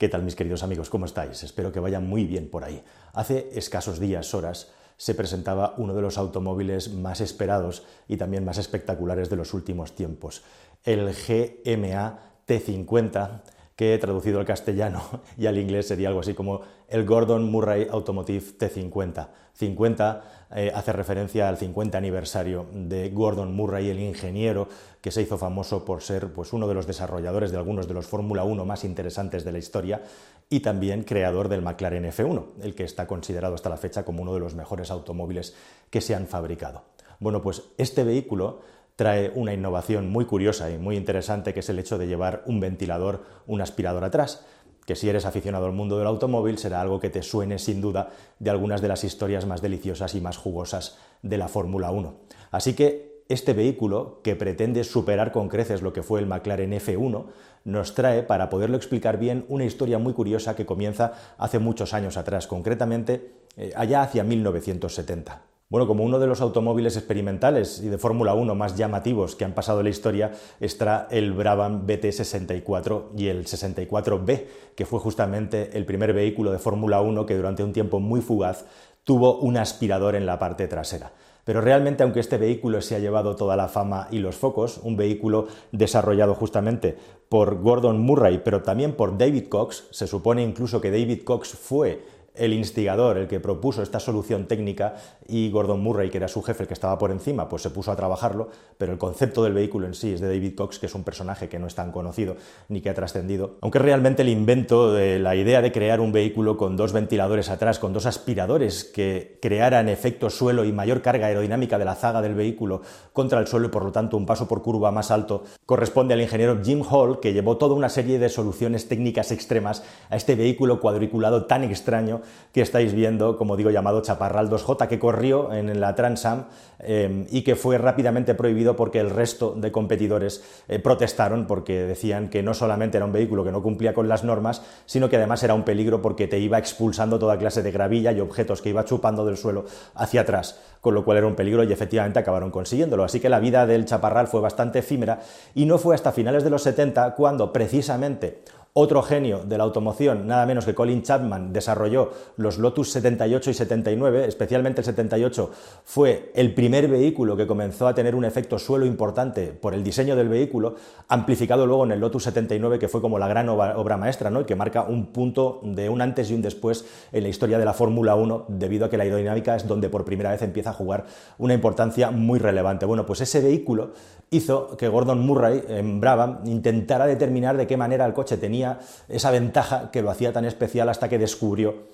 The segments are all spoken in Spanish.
¿Qué tal mis queridos amigos? ¿Cómo estáis? Espero que vayan muy bien por ahí. Hace escasos días, horas, se presentaba uno de los automóviles más esperados y también más espectaculares de los últimos tiempos, el GMA T50 que traducido al castellano y al inglés sería algo así como el Gordon Murray Automotive T50. 50 eh, hace referencia al 50 aniversario de Gordon Murray, el ingeniero que se hizo famoso por ser pues, uno de los desarrolladores de algunos de los Fórmula 1 más interesantes de la historia y también creador del McLaren F1, el que está considerado hasta la fecha como uno de los mejores automóviles que se han fabricado. Bueno, pues este vehículo trae una innovación muy curiosa y muy interesante, que es el hecho de llevar un ventilador, un aspirador atrás, que si eres aficionado al mundo del automóvil será algo que te suene sin duda de algunas de las historias más deliciosas y más jugosas de la Fórmula 1. Así que este vehículo, que pretende superar con creces lo que fue el McLaren F1, nos trae, para poderlo explicar bien, una historia muy curiosa que comienza hace muchos años atrás, concretamente eh, allá hacia 1970. Bueno, como uno de los automóviles experimentales y de Fórmula 1 más llamativos que han pasado en la historia está el Brabham BT64 y el 64B, que fue justamente el primer vehículo de Fórmula 1 que durante un tiempo muy fugaz tuvo un aspirador en la parte trasera. Pero realmente, aunque este vehículo se ha llevado toda la fama y los focos, un vehículo desarrollado justamente por Gordon Murray, pero también por David Cox, se supone incluso que David Cox fue el instigador, el que propuso esta solución técnica, y Gordon Murray, que era su jefe, el que estaba por encima, pues se puso a trabajarlo, pero el concepto del vehículo en sí es de David Cox, que es un personaje que no es tan conocido ni que ha trascendido. Aunque realmente el invento de la idea de crear un vehículo con dos ventiladores atrás, con dos aspiradores que crearan efecto suelo y mayor carga aerodinámica de la zaga del vehículo contra el suelo y por lo tanto un paso por curva más alto, corresponde al ingeniero Jim Hall, que llevó toda una serie de soluciones técnicas extremas a este vehículo cuadriculado tan extraño que estáis viendo, como digo, llamado Chaparral 2J, que corrió en la Transam eh, y que fue rápidamente prohibido porque el resto de competidores eh, protestaron porque decían que no solamente era un vehículo que no cumplía con las normas, sino que además era un peligro porque te iba expulsando toda clase de gravilla y objetos que iba chupando del suelo hacia atrás, con lo cual era un peligro y efectivamente acabaron consiguiéndolo. Así que la vida del Chaparral fue bastante efímera y no fue hasta finales de los 70 cuando precisamente otro genio de la automoción, nada menos que Colin Chapman, desarrolló los Lotus 78 y 79, especialmente el 78 fue el primer vehículo que comenzó a tener un efecto suelo importante por el diseño del vehículo, amplificado luego en el Lotus 79, que fue como la gran obra maestra, ¿no? que marca un punto de un antes y un después en la historia de la Fórmula 1, debido a que la aerodinámica es donde por primera vez empieza a jugar una importancia muy relevante. Bueno, pues ese vehículo hizo que Gordon Murray en Brabham intentara determinar de qué manera el coche tenía esa ventaja que lo hacía tan especial hasta que descubrió,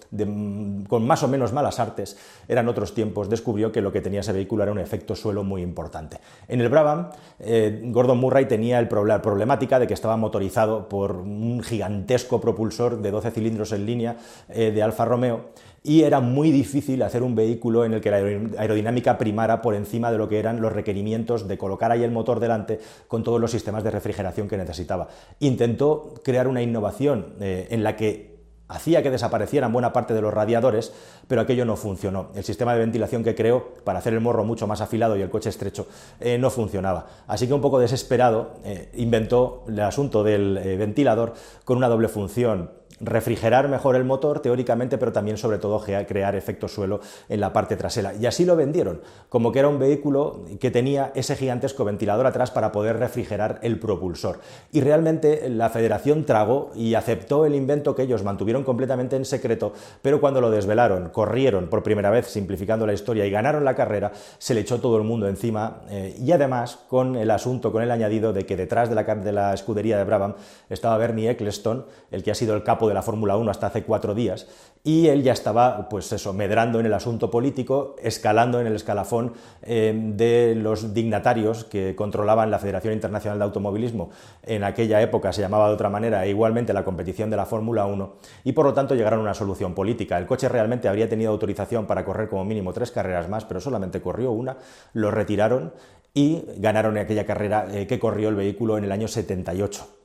con más o menos malas artes, eran otros tiempos, descubrió que lo que tenía ese vehículo era un efecto suelo muy importante. En el Brabham, eh, Gordon Murray tenía el la problemática de que estaba motorizado por un gigantesco propulsor de 12 cilindros en línea eh, de Alfa Romeo y era muy difícil hacer un vehículo en el que la aerodinámica primara por encima de lo que eran los requerimientos de colocar ahí el motor delante con todos los sistemas de refrigeración que necesitaba. Intentó crear una innovación eh, en la que hacía que desaparecieran buena parte de los radiadores, pero aquello no funcionó. El sistema de ventilación que creó para hacer el morro mucho más afilado y el coche estrecho eh, no funcionaba. Así que un poco desesperado eh, inventó el asunto del ventilador con una doble función refrigerar mejor el motor teóricamente, pero también sobre todo crear efecto suelo en la parte trasera. Y así lo vendieron, como que era un vehículo que tenía ese gigantesco ventilador atrás para poder refrigerar el propulsor. Y realmente la federación tragó y aceptó el invento que ellos mantuvieron completamente en secreto, pero cuando lo desvelaron, corrieron por primera vez simplificando la historia y ganaron la carrera, se le echó todo el mundo encima eh, y además con el asunto, con el añadido de que detrás de la, de la escudería de Brabham estaba Bernie Eccleston, el que ha sido el capo de la Fórmula 1 hasta hace cuatro días, y él ya estaba, pues eso, medrando en el asunto político, escalando en el escalafón eh, de los dignatarios que controlaban la Federación Internacional de Automovilismo. En aquella época se llamaba de otra manera, e igualmente la competición de la Fórmula 1, y por lo tanto llegaron a una solución política. El coche realmente habría tenido autorización para correr como mínimo tres carreras más, pero solamente corrió una, lo retiraron y ganaron en aquella carrera eh, que corrió el vehículo en el año 78.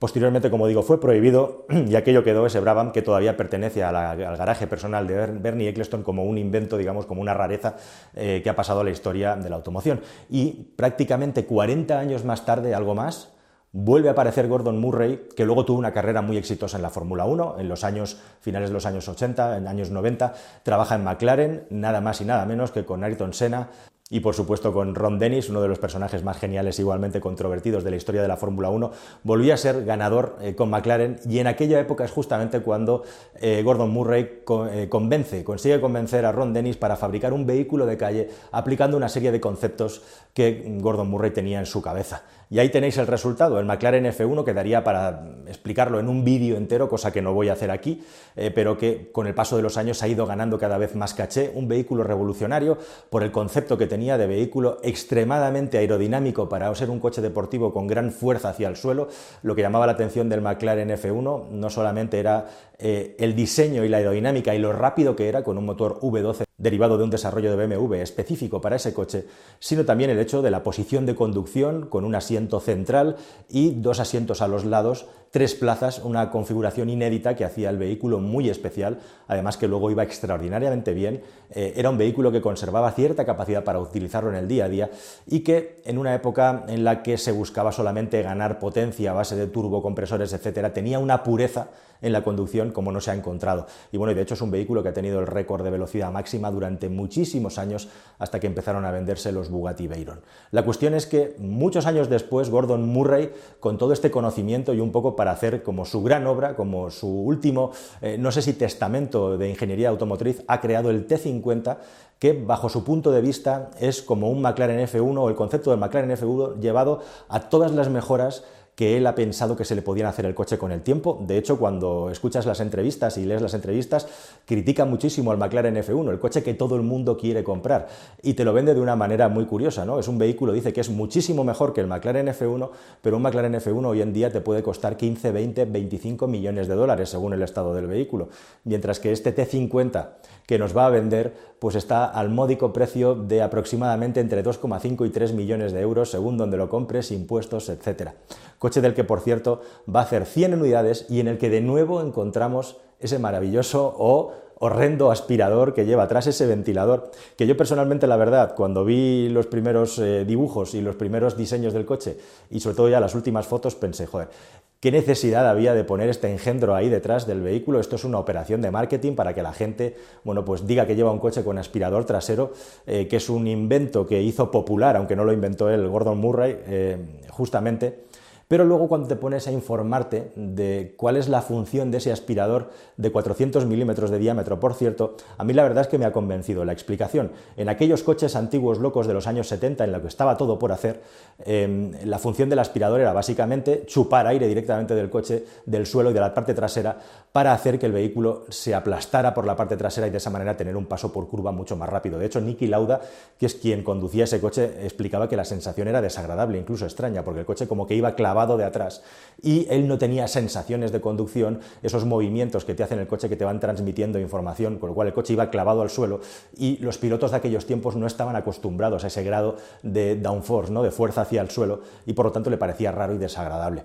Posteriormente, como digo, fue prohibido y aquello quedó ese Brabham que todavía pertenece al garaje personal de Bernie Eccleston como un invento, digamos, como una rareza eh, que ha pasado a la historia de la automoción. Y prácticamente 40 años más tarde, algo más, Vuelve a aparecer Gordon Murray, que luego tuvo una carrera muy exitosa en la Fórmula 1, en los años finales de los años 80, en años 90. Trabaja en McLaren, nada más y nada menos que con Ayrton Senna, y por supuesto con Ron Dennis, uno de los personajes más geniales igualmente controvertidos de la historia de la Fórmula 1, volvió a ser ganador eh, con McLaren y en aquella época es justamente cuando eh, Gordon Murray eh, convence, consigue convencer a Ron Dennis para fabricar un vehículo de calle aplicando una serie de conceptos que Gordon Murray tenía en su cabeza. Y ahí tenéis el resultado. El McLaren F1 quedaría para explicarlo en un vídeo entero, cosa que no voy a hacer aquí, pero que con el paso de los años ha ido ganando cada vez más caché. Un vehículo revolucionario por el concepto que tenía de vehículo extremadamente aerodinámico para ser un coche deportivo con gran fuerza hacia el suelo. Lo que llamaba la atención del McLaren F1 no solamente era eh, el diseño y la aerodinámica y lo rápido que era con un motor V12 derivado de un desarrollo de BMW específico para ese coche, sino también el hecho de la posición de conducción con un asiento central y dos asientos a los lados, tres plazas, una configuración inédita que hacía el vehículo muy especial, además que luego iba extraordinariamente bien, eh, era un vehículo que conservaba cierta capacidad para utilizarlo en el día a día y que en una época en la que se buscaba solamente ganar potencia a base de turbocompresores, etcétera, tenía una pureza en la conducción como no se ha encontrado. Y bueno, de hecho es un vehículo que ha tenido el récord de velocidad máxima durante muchísimos años hasta que empezaron a venderse los Bugatti Veyron. La cuestión es que muchos años después Gordon Murray, con todo este conocimiento y un poco para hacer como su gran obra, como su último, eh, no sé si testamento de ingeniería automotriz, ha creado el T50 que bajo su punto de vista es como un McLaren F1 o el concepto del McLaren F1 llevado a todas las mejoras que él ha pensado que se le podían hacer el coche con el tiempo. De hecho, cuando escuchas las entrevistas y lees las entrevistas, critica muchísimo al McLaren F1, el coche que todo el mundo quiere comprar, y te lo vende de una manera muy curiosa, ¿no? Es un vehículo, dice que es muchísimo mejor que el McLaren F1, pero un McLaren F1 hoy en día te puede costar 15, 20, 25 millones de dólares según el estado del vehículo, mientras que este T50 que nos va a vender pues está al módico precio de aproximadamente entre 2,5 y 3 millones de euros según donde lo compres, impuestos, etcétera coche del que por cierto va a hacer 100 unidades y en el que de nuevo encontramos ese maravilloso o horrendo aspirador que lleva atrás ese ventilador, que yo personalmente la verdad, cuando vi los primeros eh, dibujos y los primeros diseños del coche y sobre todo ya las últimas fotos, pensé, joder, ¿qué necesidad había de poner este engendro ahí detrás del vehículo? Esto es una operación de marketing para que la gente, bueno, pues diga que lleva un coche con aspirador trasero, eh, que es un invento que hizo popular, aunque no lo inventó él, Gordon Murray, eh, justamente pero luego cuando te pones a informarte de cuál es la función de ese aspirador de 400 milímetros de diámetro, por cierto, a mí la verdad es que me ha convencido la explicación. En aquellos coches antiguos locos de los años 70 en los que estaba todo por hacer, em, la función del aspirador era básicamente chupar aire directamente del coche, del suelo y de la parte trasera para hacer que el vehículo se aplastara por la parte trasera y de esa manera tener un paso por curva mucho más rápido. De hecho, Nicky Lauda, que es quien conducía ese coche, explicaba que la sensación era desagradable, incluso extraña, porque el coche como que iba clavado de atrás y él no tenía sensaciones de conducción, esos movimientos que te hacen el coche que te van transmitiendo información, con lo cual el coche iba clavado al suelo y los pilotos de aquellos tiempos no estaban acostumbrados a ese grado de downforce, ¿no? de fuerza hacia el suelo y por lo tanto le parecía raro y desagradable.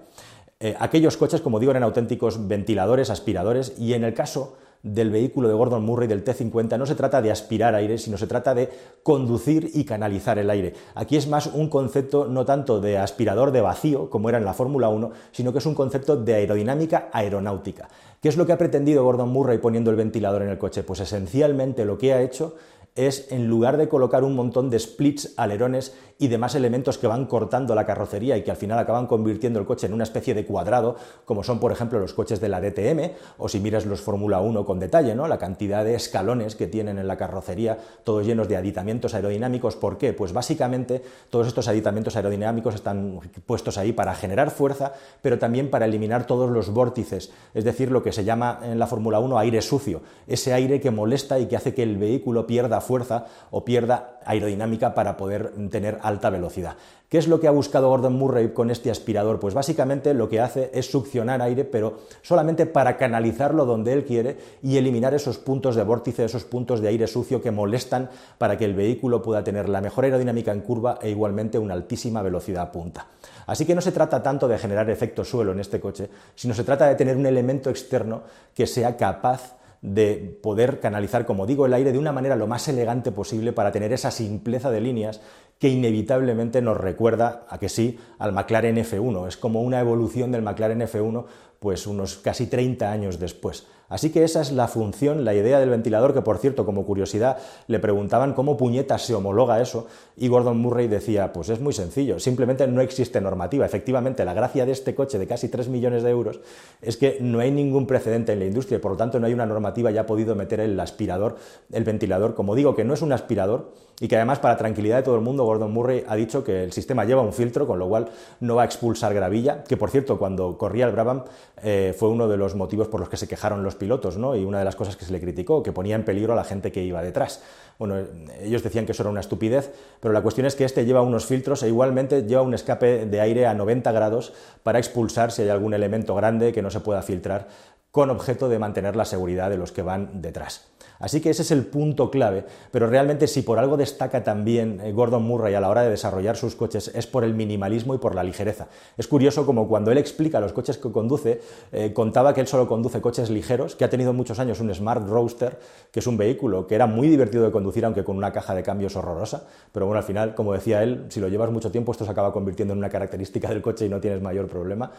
Eh, aquellos coches, como digo, eran auténticos ventiladores, aspiradores y en el caso del vehículo de Gordon Murray del T50 no se trata de aspirar aire, sino se trata de conducir y canalizar el aire. Aquí es más un concepto no tanto de aspirador de vacío, como era en la Fórmula 1, sino que es un concepto de aerodinámica aeronáutica. ¿Qué es lo que ha pretendido Gordon Murray poniendo el ventilador en el coche? Pues esencialmente lo que ha hecho es, en lugar de colocar un montón de splits, alerones y demás elementos que van cortando la carrocería y que al final acaban convirtiendo el coche en una especie de cuadrado, como son por ejemplo los coches de la DTM, o si miras los Fórmula 1 con detalle, ¿no? la cantidad de escalones que tienen en la carrocería, todos llenos de aditamientos aerodinámicos. ¿Por qué? Pues básicamente todos estos aditamientos aerodinámicos están puestos ahí para generar fuerza, pero también para eliminar todos los vórtices, es decir, lo que se llama en la Fórmula 1 aire sucio, ese aire que molesta y que hace que el vehículo pierda fuerza o pierda aerodinámica para poder tener alta velocidad. ¿Qué es lo que ha buscado Gordon Murray con este aspirador? Pues básicamente lo que hace es succionar aire, pero solamente para canalizarlo donde él quiere y eliminar esos puntos de vórtice, esos puntos de aire sucio que molestan para que el vehículo pueda tener la mejor aerodinámica en curva e igualmente una altísima velocidad punta. Así que no se trata tanto de generar efecto suelo en este coche, sino se trata de tener un elemento externo que sea capaz de poder canalizar, como digo, el aire de una manera lo más elegante posible para tener esa simpleza de líneas que inevitablemente nos recuerda, a que sí, al McLaren F1. Es como una evolución del McLaren F1, pues unos casi 30 años después. Así que esa es la función, la idea del ventilador, que por cierto, como curiosidad, le preguntaban cómo puñetas se homologa eso, y Gordon Murray decía, pues es muy sencillo, simplemente no existe normativa. Efectivamente, la gracia de este coche de casi 3 millones de euros es que no hay ningún precedente en la industria, por lo tanto no hay una normativa ya ha podido meter el aspirador, el ventilador, como digo, que no es un aspirador, y que además, para tranquilidad de todo el mundo, Gordon Murray ha dicho que el sistema lleva un filtro, con lo cual no va a expulsar gravilla, que por cierto, cuando corría el Brabham eh, fue uno de los motivos por los que se quejaron los pilotos, ¿no? Y una de las cosas que se le criticó, que ponía en peligro a la gente que iba detrás. Bueno, ellos decían que eso era una estupidez, pero la cuestión es que este lleva unos filtros e igualmente lleva un escape de aire a 90 grados para expulsar si hay algún elemento grande que no se pueda filtrar con objeto de mantener la seguridad de los que van detrás. Así que ese es el punto clave, pero realmente si por algo destaca también eh, Gordon Murray a la hora de desarrollar sus coches es por el minimalismo y por la ligereza. Es curioso como cuando él explica los coches que conduce, eh, contaba que él solo conduce coches ligeros, que ha tenido muchos años un Smart Roadster, que es un vehículo que era muy divertido de conducir, aunque con una caja de cambios horrorosa, pero bueno, al final, como decía él, si lo llevas mucho tiempo esto se acaba convirtiendo en una característica del coche y no tienes mayor problema.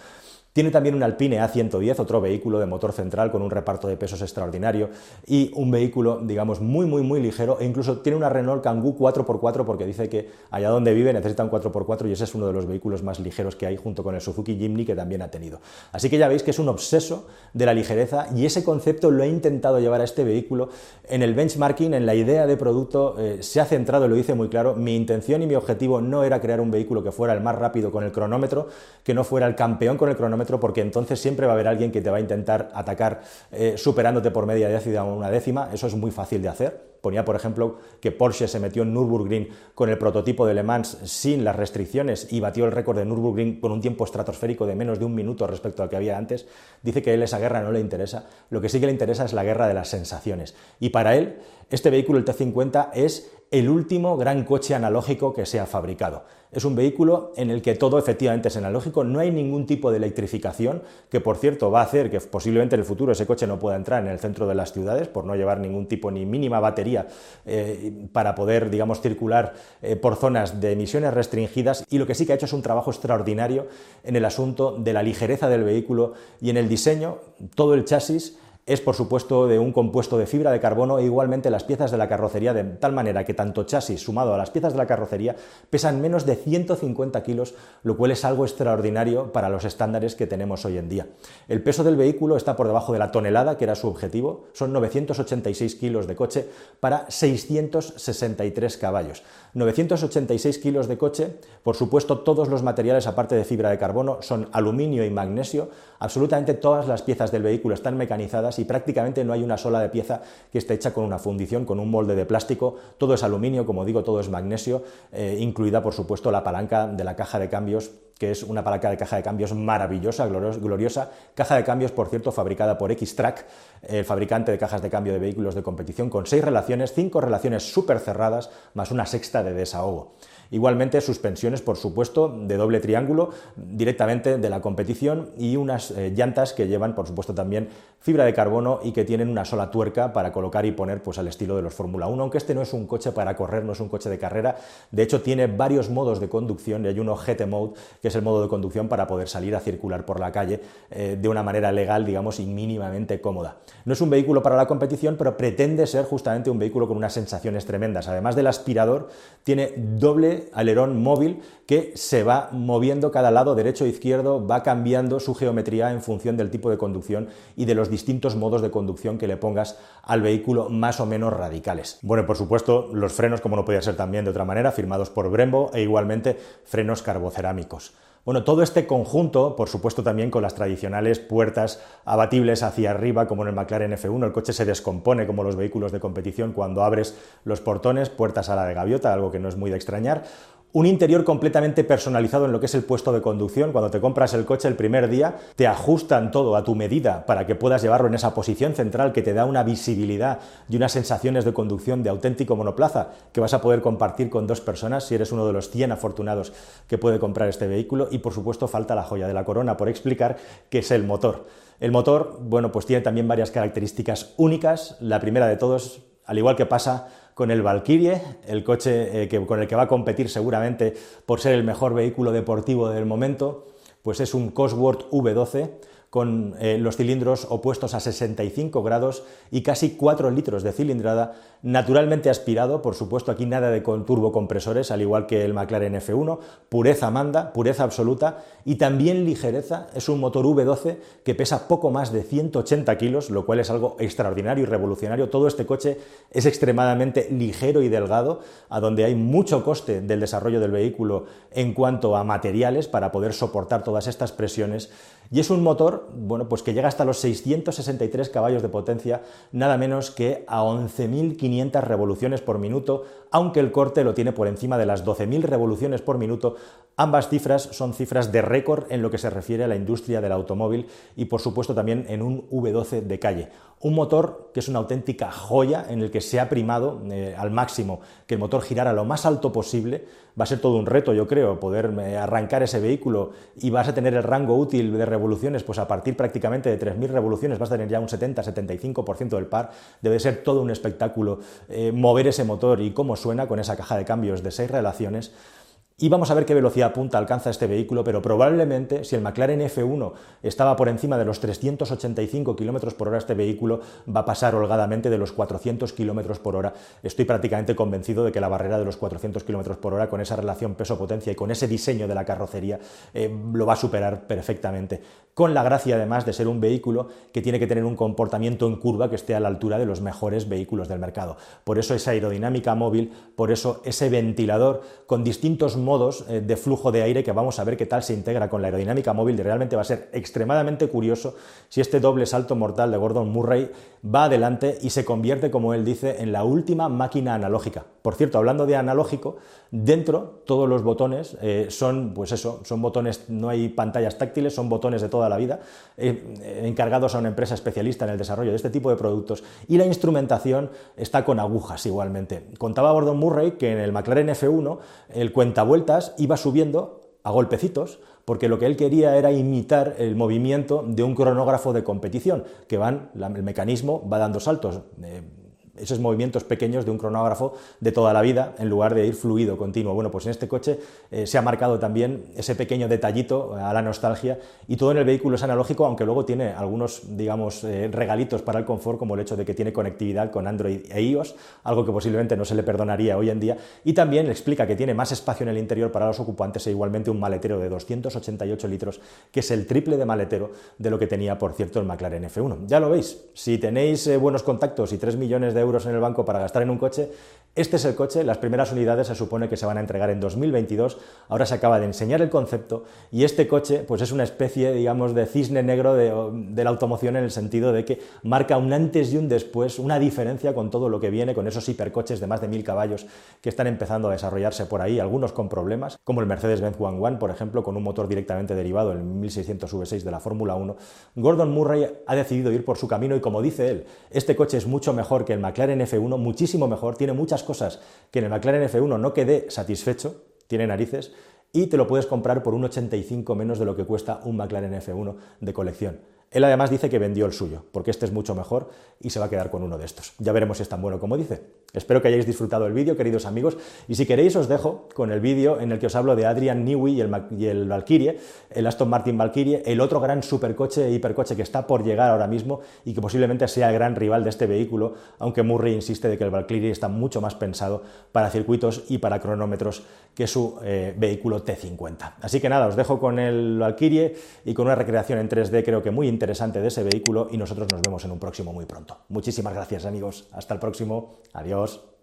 Tiene también un Alpine A110, otro vehículo de motor central con un reparto de pesos extraordinario y un vehículo, digamos, muy, muy, muy ligero e incluso tiene una Renault Kangoo 4x4 porque dice que allá donde vive necesita un 4x4 y ese es uno de los vehículos más ligeros que hay junto con el Suzuki Jimny que también ha tenido. Así que ya veis que es un obseso de la ligereza y ese concepto lo he intentado llevar a este vehículo en el benchmarking, en la idea de producto, eh, se ha centrado, lo dice muy claro, mi intención y mi objetivo no era crear un vehículo que fuera el más rápido con el cronómetro, que no fuera el campeón con el cronómetro, porque entonces siempre va a haber alguien que te va a intentar atacar eh, superándote por media décima o una décima, eso es muy fácil de hacer. Ponía, por ejemplo, que Porsche se metió en Nürburgring con el prototipo de Le Mans sin las restricciones y batió el récord de Nürburgring con un tiempo estratosférico de menos de un minuto respecto al que había antes. Dice que a él esa guerra no le interesa, lo que sí que le interesa es la guerra de las sensaciones. Y para él, este vehículo, el T50, es el último gran coche analógico que se ha fabricado. Es un vehículo en el que todo efectivamente es analógico, no hay ningún tipo de electrificación, que por cierto va a hacer que posiblemente en el futuro ese coche no pueda entrar en el centro de las ciudades por no llevar ningún tipo ni mínima batería eh, para poder, digamos, circular eh, por zonas de emisiones restringidas. Y lo que sí que ha hecho es un trabajo extraordinario en el asunto de la ligereza del vehículo y en el diseño, todo el chasis es por supuesto de un compuesto de fibra de carbono e igualmente las piezas de la carrocería de tal manera que tanto chasis sumado a las piezas de la carrocería pesan menos de 150 kilos, lo cual es algo extraordinario para los estándares que tenemos hoy en día. El peso del vehículo está por debajo de la tonelada, que era su objetivo, son 986 kilos de coche para 663 caballos. 986 kilos de coche, por supuesto todos los materiales aparte de fibra de carbono son aluminio y magnesio, absolutamente todas las piezas del vehículo están mecanizadas y prácticamente no hay una sola de pieza que esté hecha con una fundición, con un molde de plástico. Todo es aluminio, como digo, todo es magnesio, eh, incluida por supuesto la palanca de la caja de cambios que es una palanca de caja de cambios maravillosa, gloriosa. Caja de cambios, por cierto, fabricada por X-Track, el fabricante de cajas de cambio de vehículos de competición, con seis relaciones, cinco relaciones súper cerradas, más una sexta de desahogo. Igualmente suspensiones, por supuesto, de doble triángulo directamente de la competición y unas eh, llantas que llevan, por supuesto, también fibra de carbono y que tienen una sola tuerca para colocar y poner pues, al estilo de los Fórmula 1, aunque este no es un coche para correr, no es un coche de carrera, de hecho tiene varios modos de conducción y hay uno GT Mode, que es el modo de conducción para poder salir a circular por la calle eh, de una manera legal, digamos, y mínimamente cómoda. No es un vehículo para la competición, pero pretende ser justamente un vehículo con unas sensaciones tremendas. Además del aspirador, tiene doble alerón móvil que se va moviendo cada lado derecho e izquierdo, va cambiando su geometría en función del tipo de conducción y de los distintos modos de conducción que le pongas al vehículo más o menos radicales. Bueno, por supuesto, los frenos, como no podía ser también de otra manera, firmados por Brembo e igualmente frenos carbocerámicos. Bueno, todo este conjunto, por supuesto también con las tradicionales puertas abatibles hacia arriba, como en el McLaren F1, el coche se descompone como los vehículos de competición cuando abres los portones, puertas a la de gaviota, algo que no es muy de extrañar, un interior completamente personalizado en lo que es el puesto de conducción. Cuando te compras el coche el primer día, te ajustan todo a tu medida para que puedas llevarlo en esa posición central que te da una visibilidad y unas sensaciones de conducción de auténtico monoplaza que vas a poder compartir con dos personas si eres uno de los 100 afortunados que puede comprar este vehículo. Y por supuesto falta la joya de la corona por explicar que es el motor. El motor, bueno, pues tiene también varias características únicas. La primera de todos, al igual que pasa con el Valkyrie, el coche eh, con el que va a competir seguramente por ser el mejor vehículo deportivo del momento, pues es un Cosworth V12 con eh, los cilindros opuestos a 65 grados y casi 4 litros de cilindrada, naturalmente aspirado, por supuesto aquí nada de con turbocompresores, al igual que el McLaren F1, pureza manda, pureza absoluta y también ligereza, es un motor V12 que pesa poco más de 180 kilos, lo cual es algo extraordinario y revolucionario. Todo este coche es extremadamente ligero y delgado, a donde hay mucho coste del desarrollo del vehículo en cuanto a materiales para poder soportar todas estas presiones y es un motor, bueno, pues que llega hasta los 663 caballos de potencia, nada menos que a 11.500 revoluciones por minuto, aunque el corte lo tiene por encima de las 12.000 revoluciones por minuto. Ambas cifras son cifras de récord en lo que se refiere a la industria del automóvil y por supuesto también en un V12 de calle. Un motor que es una auténtica joya en el que se ha primado eh, al máximo que el motor girara lo más alto posible. Va a ser todo un reto, yo creo, poder eh, arrancar ese vehículo y vas a tener el rango útil de revoluciones, pues a partir prácticamente de 3.000 revoluciones vas a tener ya un 70-75% del par. Debe ser todo un espectáculo eh, mover ese motor y cómo suena con esa caja de cambios de seis relaciones. Y vamos a ver qué velocidad punta alcanza este vehículo, pero probablemente si el McLaren F1 estaba por encima de los 385 km por hora, este vehículo va a pasar holgadamente de los 400 km por hora. Estoy prácticamente convencido de que la barrera de los 400 km por hora, con esa relación peso-potencia y con ese diseño de la carrocería, eh, lo va a superar perfectamente. Con la gracia además de ser un vehículo que tiene que tener un comportamiento en curva que esté a la altura de los mejores vehículos del mercado. Por eso esa aerodinámica móvil, por eso ese ventilador con distintos modos eh, de flujo de aire que vamos a ver qué tal se integra con la aerodinámica móvil y realmente va a ser extremadamente curioso si este doble salto mortal de Gordon Murray va adelante y se convierte, como él dice, en la última máquina analógica. Por cierto, hablando de analógico, dentro todos los botones eh, son, pues eso, son botones, no hay pantallas táctiles, son botones de toda la vida, eh, encargados a una empresa especialista en el desarrollo de este tipo de productos y la instrumentación está con agujas igualmente. Contaba Gordon Murray que en el McLaren F1 el cuentavueltas iba subiendo a golpecitos, porque lo que él quería era imitar el movimiento de un cronógrafo de competición, que van, el mecanismo va dando saltos. Eh, esos movimientos pequeños de un cronógrafo de toda la vida en lugar de ir fluido, continuo. Bueno, pues en este coche eh, se ha marcado también ese pequeño detallito a la nostalgia y todo en el vehículo es analógico, aunque luego tiene algunos, digamos, eh, regalitos para el confort, como el hecho de que tiene conectividad con Android e iOS, algo que posiblemente no se le perdonaría hoy en día, y también explica que tiene más espacio en el interior para los ocupantes e igualmente un maletero de 288 litros, que es el triple de maletero de lo que tenía, por cierto, el McLaren F1. Ya lo veis, si tenéis eh, buenos contactos y 3 millones de euros en el banco para gastar en un coche. Este es el coche, las primeras unidades se supone que se van a entregar en 2022, ahora se acaba de enseñar el concepto y este coche pues es una especie, digamos, de cisne negro de, la automoción en el sentido de que marca un antes y un después, una diferencia con todo lo que viene, con esos hipercoches de más de mil caballos que están empezando a desarrollarse por ahí, algunos con problemas, como el Mercedes-Benz One One, por ejemplo, con un motor directamente derivado, el 1600 V6 de la Fórmula 1. Gordon Murray ha decidido ir por su camino y como dice él, este coche es mucho mejor que el McLaren F1, muchísimo mejor, tiene muchas cosas que en el McLaren F1 no quede satisfecho, tiene narices, y te lo puedes comprar por un 85 menos de lo que cuesta un McLaren F1 de colección. Él además dice que vendió el suyo, porque este es mucho mejor y se va a quedar con uno de estos. Ya veremos si es tan bueno como dice. Espero que hayáis disfrutado el vídeo, queridos amigos, y si queréis os dejo con el vídeo en el que os hablo de Adrian Newey y el, y el Valkyrie, el Aston Martin Valkyrie, el otro gran supercoche e hipercoche que está por llegar ahora mismo y que posiblemente sea el gran rival de este vehículo, aunque Murray insiste de que el Valkyrie está mucho más pensado para circuitos y para cronómetros que su eh, vehículo T50. Así que nada, os dejo con el Valkyrie y con una recreación en 3D creo que muy interesante de ese vehículo y nosotros nos vemos en un próximo muy pronto. Muchísimas gracias amigos, hasta el próximo, adiós.